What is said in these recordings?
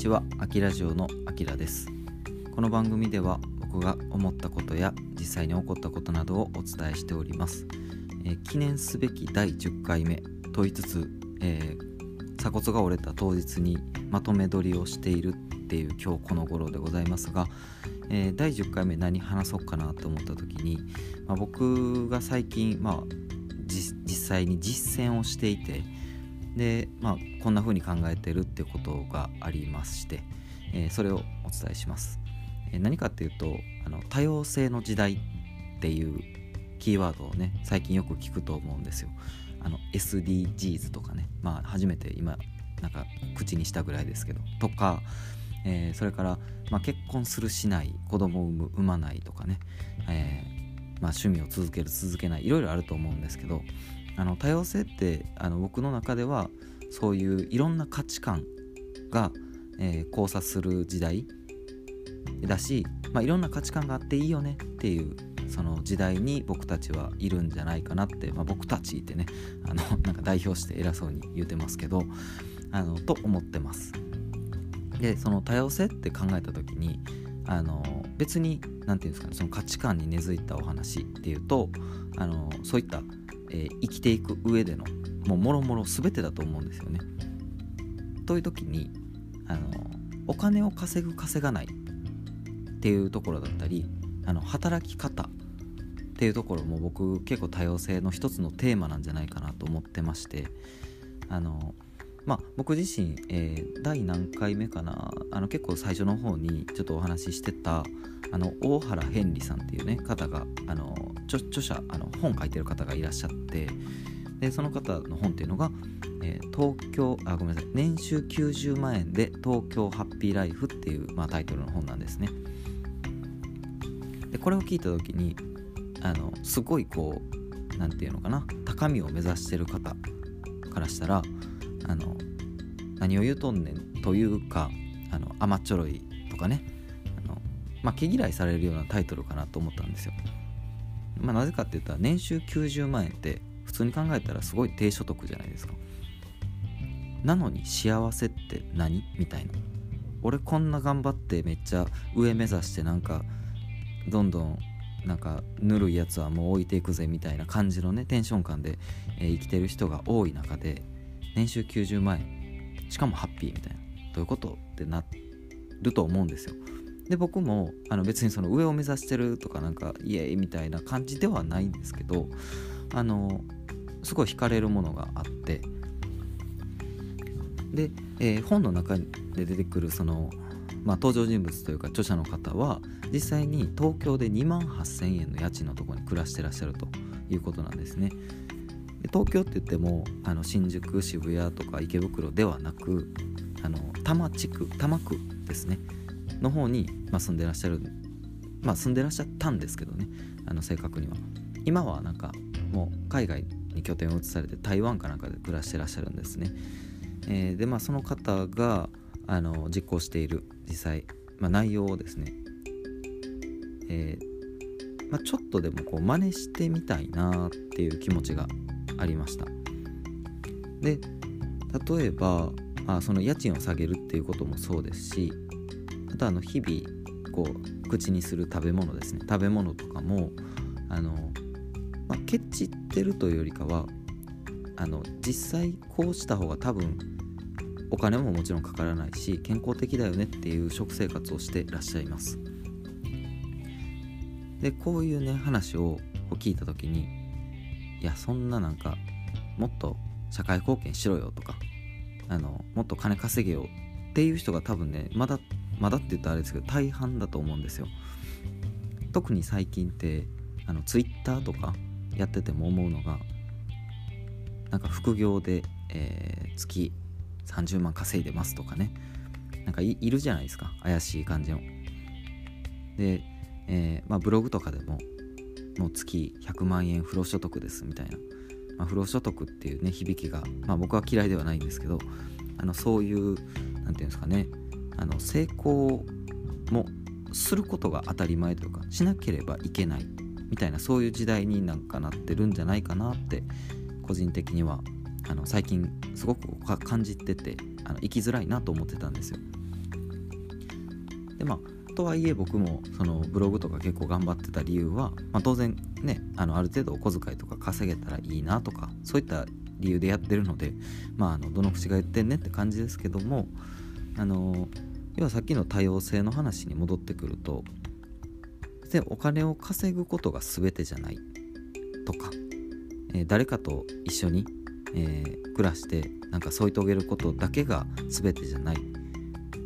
ちは、アキラジオのアキラです。この番組では僕が思ったことや実際に起こったことなどをお伝えしております。えー記念すべき第10回目と言いつつ、えー鎖骨が折れた当日にまとめ撮りをしているっていう今日この頃でございますが、えー第10回目何話そうかなと思った時に、まあ、僕が最近、まあ、実際に実践をしていてで、まあ、こんな風に考えてるってことがありまして、えーそれをお伝えします、えー何かっていうとあの多様性の時代っていうキーワードをね最近よく聞くと思うんですよ。あの SDGs とかね。まあ初めて今なんか口にしたぐらいですけど。とか、えーそれから、まあ、結婚するしない子供を産む産まないとかね、えーまあ、趣味を続ける続けないいろいろあると思うんですけど。あの多様性ってあの僕の中ではそういういろんな価値観が、えー交差する時代だし、まあ、いろんな価値観があっていいよねっていうその時代に僕たちはいるんじゃないかなって、まあ、僕たちってねあの なんか代表して偉そうに言うてますけどあのと思ってます。でその多様性って考えた時にあの別に何て言うんですかねその価値観に根付いたお話っていうとあのそういった、えー生きていく上でのもうもろもろ全てだと思うんですよね。という時にあのお金を稼ぐ稼がないっていうところだったりあの働き方っていうところも僕結構多様性の一つのテーマなんじゃないかなと思ってましてあのまあ僕自身、えー第何回目かなあの結構最初の方にちょっとお話ししてたあの大原変理さんっていうね方があの著著者あの本書いてる方がいらっしゃってでその方の本っていうのが、えー東京あごめんなさい年収90万円で東京ハッピーライフっていう、まあ、タイトルの本なんですね。でこれを聞いた時にあのすごいこうなんていうのかな高みを目指してる方からしたらあの何を言うとんねんというかあの甘っちょろいとかね。あの、まあ、毛嫌いされるようなタイトルかなと思ったんですよ、まあ、なぜかって言ったら年収90万円って普通に考えたらすごい低所得じゃないですか。なのに幸せって何みたいな。俺こんな頑張ってめっちゃ上目指してなんかどんどんなんかぬるいやつはもう置いていくぜみたいな感じのねテンション感で、えー生きてる人が多い中で年収90万円。しかもハッピーみたいな。どういうことってなると思うんですよ。で僕もあの別にその上を目指してるとかなんかイエーイみたいな感じではないんですけどあのすごい惹かれるものがあって。で、えー本の中で出てくるその、まあ、登場人物というか著者の方は実際に東京で2万8000円の家賃のとこに暮らしてらっしゃるということなんですね。東京って言ってもあの新宿渋谷とか池袋ではなくあの多摩地区多摩区ですね。の方に、まあ、住んでらっしゃるまあ住んでらっしゃったんですけどね。あの正確には。今はなんかもう海外に拠点を移されて台湾かなんかで暮らしてらっしゃるんですね、えーでまあその方があの実行している実際、まあ、内容をですね、えーまあ、ちょっとでもこう真似してみたいなっていう気持ちがありました。で例えばあその家賃を下げるっていうこともそうですしあとあの日々こう口にする食べ物ですね。食べ物とかもあの、まあ、ケチってるというよりかはあの実際こうした方が多分お金ももちろんかからないし健康的だよねっていう食生活をしてらっしゃいます。でこういうね話を聞いた時にいやそんななんかもっと社会貢献しろよとかあのもっと金稼げようっていう人が多分ねまだまだって言ったらあれですけど大半だと思うんですよ。特に最近ってあのツイッターとかやってても思うのがなんか副業で、えー月30万稼いでますとかね。なんかいいるじゃないですか怪しい感じの。で、えーまあ、ブログとかでももう月100万円不労所得ですみたいな、まあ、不労所得っていうね響きが、まあ、僕は嫌いではないんですけどあのそういうなんていうんですかねあの成功もすることが当たり前というかしなければいけないみたいなそういう時代になんかなってるんじゃないかなって個人的にはあの最近すごく感じててあの生きづらいなと思ってたんですよ。でまあとはいえ僕もそのブログとか結構頑張ってた理由は、まあ、当然ねあのある程度お小遣いとか稼げたらいいなとかそういった理由でやってるのでまああのどの口が言ってんねって感じですけどもあの要はさっきの多様性の話に戻ってくるとでお金を稼ぐことが全てじゃないとか、えー、誰かと一緒に、えー、暮らしてなんか添い遂げることだけが全てじゃないっ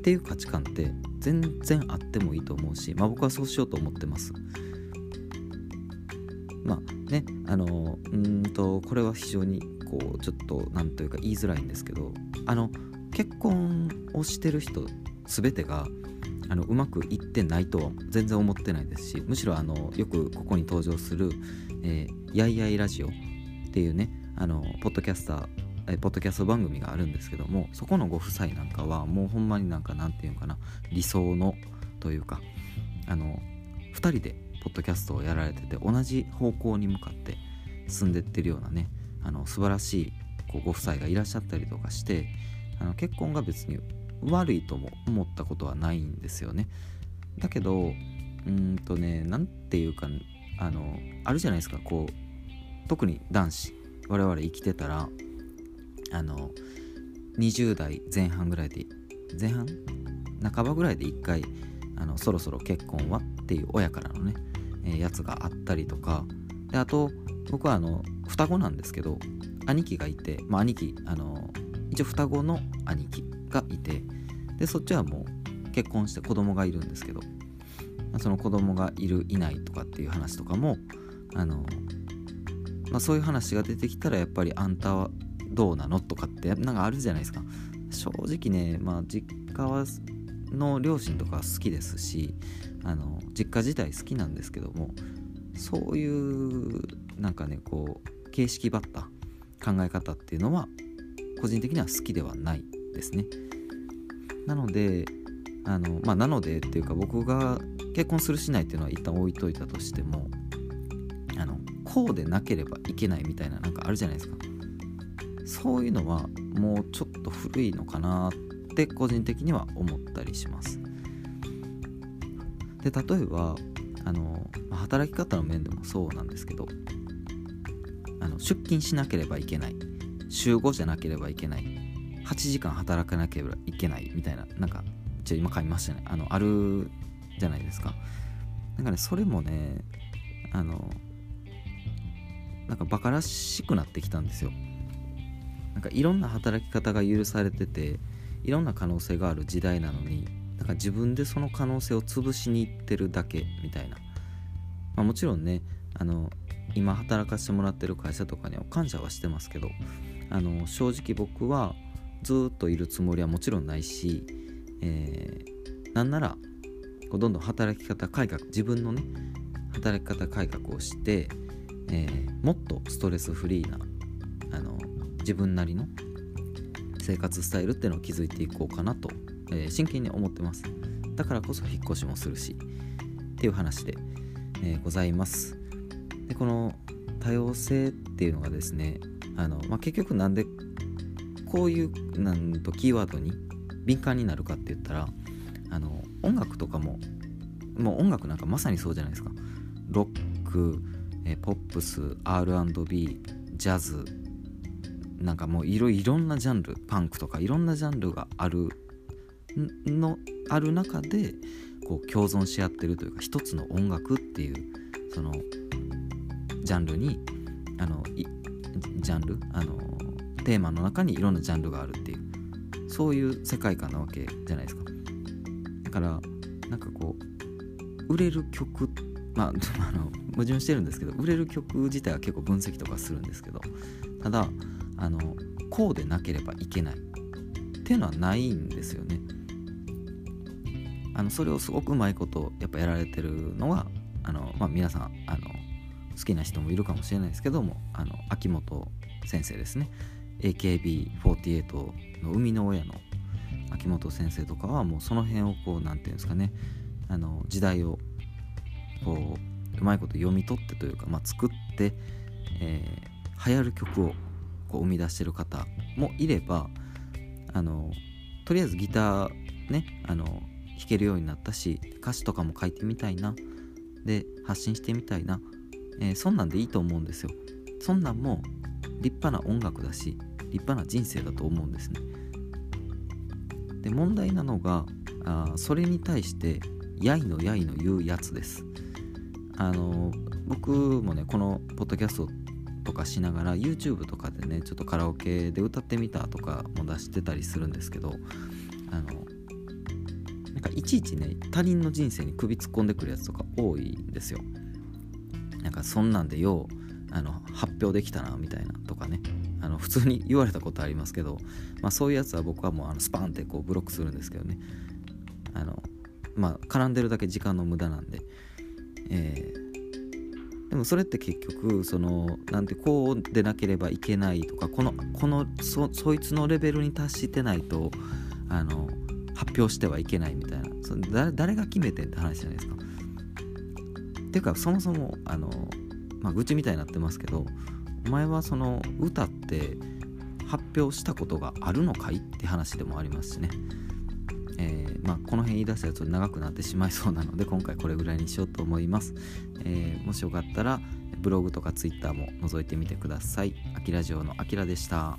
ていう価値観って全然あってもいいと思うし、まあ、僕はそうしようと思ってます。まあねあのうんとこれは非常にこうちょっと何というか言いづらいんですけどあの結婚をしてる人全てがあのうまくいってないとは全然思ってないですしむしろあのよくここに登場する「えー、やいやいラジオ」っていうねあのポッドキャスターえポッドキャスト番組があるんですけどもそこのご夫妻なんかはもうほんまになんかなんていうかな理想のというかあの2人でポッドキャストをやられてて同じ方向に向かって進んでってるようなねあの素晴らしいこうご夫妻がいらっしゃったりとかしてあの結婚が別に悪いとも思ったことはないんですよね。だけどうんとね何て言うかあのあるじゃないですかこう特に男子我々生きてたらあの20代前半ぐらいで前半？半ばぐらいで1回あのそろそろ結婚はっていう親からのね、えー、やつがあったりとか。であと僕はあの双子なんですけど兄貴がいて、まあ、兄貴あの一応双子の兄貴がいてでそっちはもう結婚して子供がいるんですけど、まあ、その子供がいるいないとかっていう話とかもあの、まあ、そういう話が出てきたらやっぱりあんたはどうなのとかってなんかあるじゃないですか。正直ねまあ実家はの両親とか好きですしあの実家自体好きなんですけどもそういうなんかねこう形式ばった考え方っていうのは個人的には好きではないですね。なのであのまあなのでっていうか僕が結婚するしないっていうのは一旦置いといたとしてもあのこうでなければいけないみたいななんかあるじゃないですか。そういうのはもうちょっと古いのかなって個人的には思ったりします。で例えばあの働き方の面でもそうなんですけどあの出勤しなければいけない週5じゃなければいけない8時間働かなければいけないみたいななんかじゃ今買いましたね。あのあるじゃないですか。なんかねそれもねあのなんかバカらしくなってきたんですよ。なんかいろんな働き方が許されてていろんな可能性がある時代なのになんか自分でその可能性を潰しにいってるだけみたいな、まあ、もちろんねあの今働かせてもらってる会社とかには感謝はしてますけどあの正直僕はずっといるつもりはもちろんないし、えー、なんならこうどんどん働き方改革自分のね働き方改革をして、えー、もっとストレスフリーなあの自分なりの生活スタイルっていうのを築いていこうかなと、えー、真剣に思ってます。だからこそ引っ越しもするしっていう話で、えー、ございます。でこの多様性っていうのがですねあの、まあ、結局なんでこういうなんとキーワードに敏感になるかって言ったらあの音楽とかももう音楽なんかまさにそうじゃないですか。ロック、えポップス R&B ジャズなんかもういろいろんなジャンルパンクとかいろんなジャンルがあるのある中でこう共存し合ってるというか一つの音楽っていうそのジャンルにあのジャンルあのテーマの中にいろんなジャンルがあるっていうそういう世界観なわけじゃないですか。だからなんかこう売れる曲まあ あの矛盾してるんですけど売れる曲自体は結構分析とかするんですけどただあのこうでなければいけない。っていうのはないんですよね。あのそれをすごくうまいことやっぱやられてるのはあの、まあ、皆さんあの好きな人もいるかもしれないですけどもあの秋元先生ですね。AKB48 の生みの親の秋元先生とかはもうその辺をこう何て言うんですかね。あの時代をこううまいこと読み取ってというか、まあ、作って、えー、流行る曲をこう生み出してる方もいればあのとりあえずギターねあの弾けるようになったし歌詞とかも書いてみたいな。で発信してみたいな、えー、そんなんでいいと思うんですよ。そんなんも立派な音楽だし立派な人生だと思うんですね。で問題なのがあそれに対してやいのやいの言うやつです。あの僕もねこのポッドキャストとかしながら YouTube とかでねちょっとカラオケで歌ってみたとかも出してたりするんですけどあのなんかいちいちね他人の人生に首突っ込んでくるやつとか多いんですよ。なんかそんなんでようあの発表できたなみたいなとかね。あの普通に言われたことありますけど、まあ、そういうやつは僕はもうあのスパンってこうブロックするんですけどね。あのまあ絡んでるだけ時間の無駄なんで、えー、でもそれって結局そのなんてこうでなければいけないとかこのこのそそいつのレベルに達してないとあの発表してはいけないみたいな。そ誰誰が決めてって話じゃないですか。っていうかそもそもあの、まあ、愚痴みたいになってますけどお前はその歌って発表したことがあるのかい？って話でもありますしね、えー、まあ、この辺言い出したやつ長くなってしまいそうなので今回これぐらいにしようと思います、えー、もしよかったらブログとかツイッターも覗いてみてください。あきらじょうのあきらでした。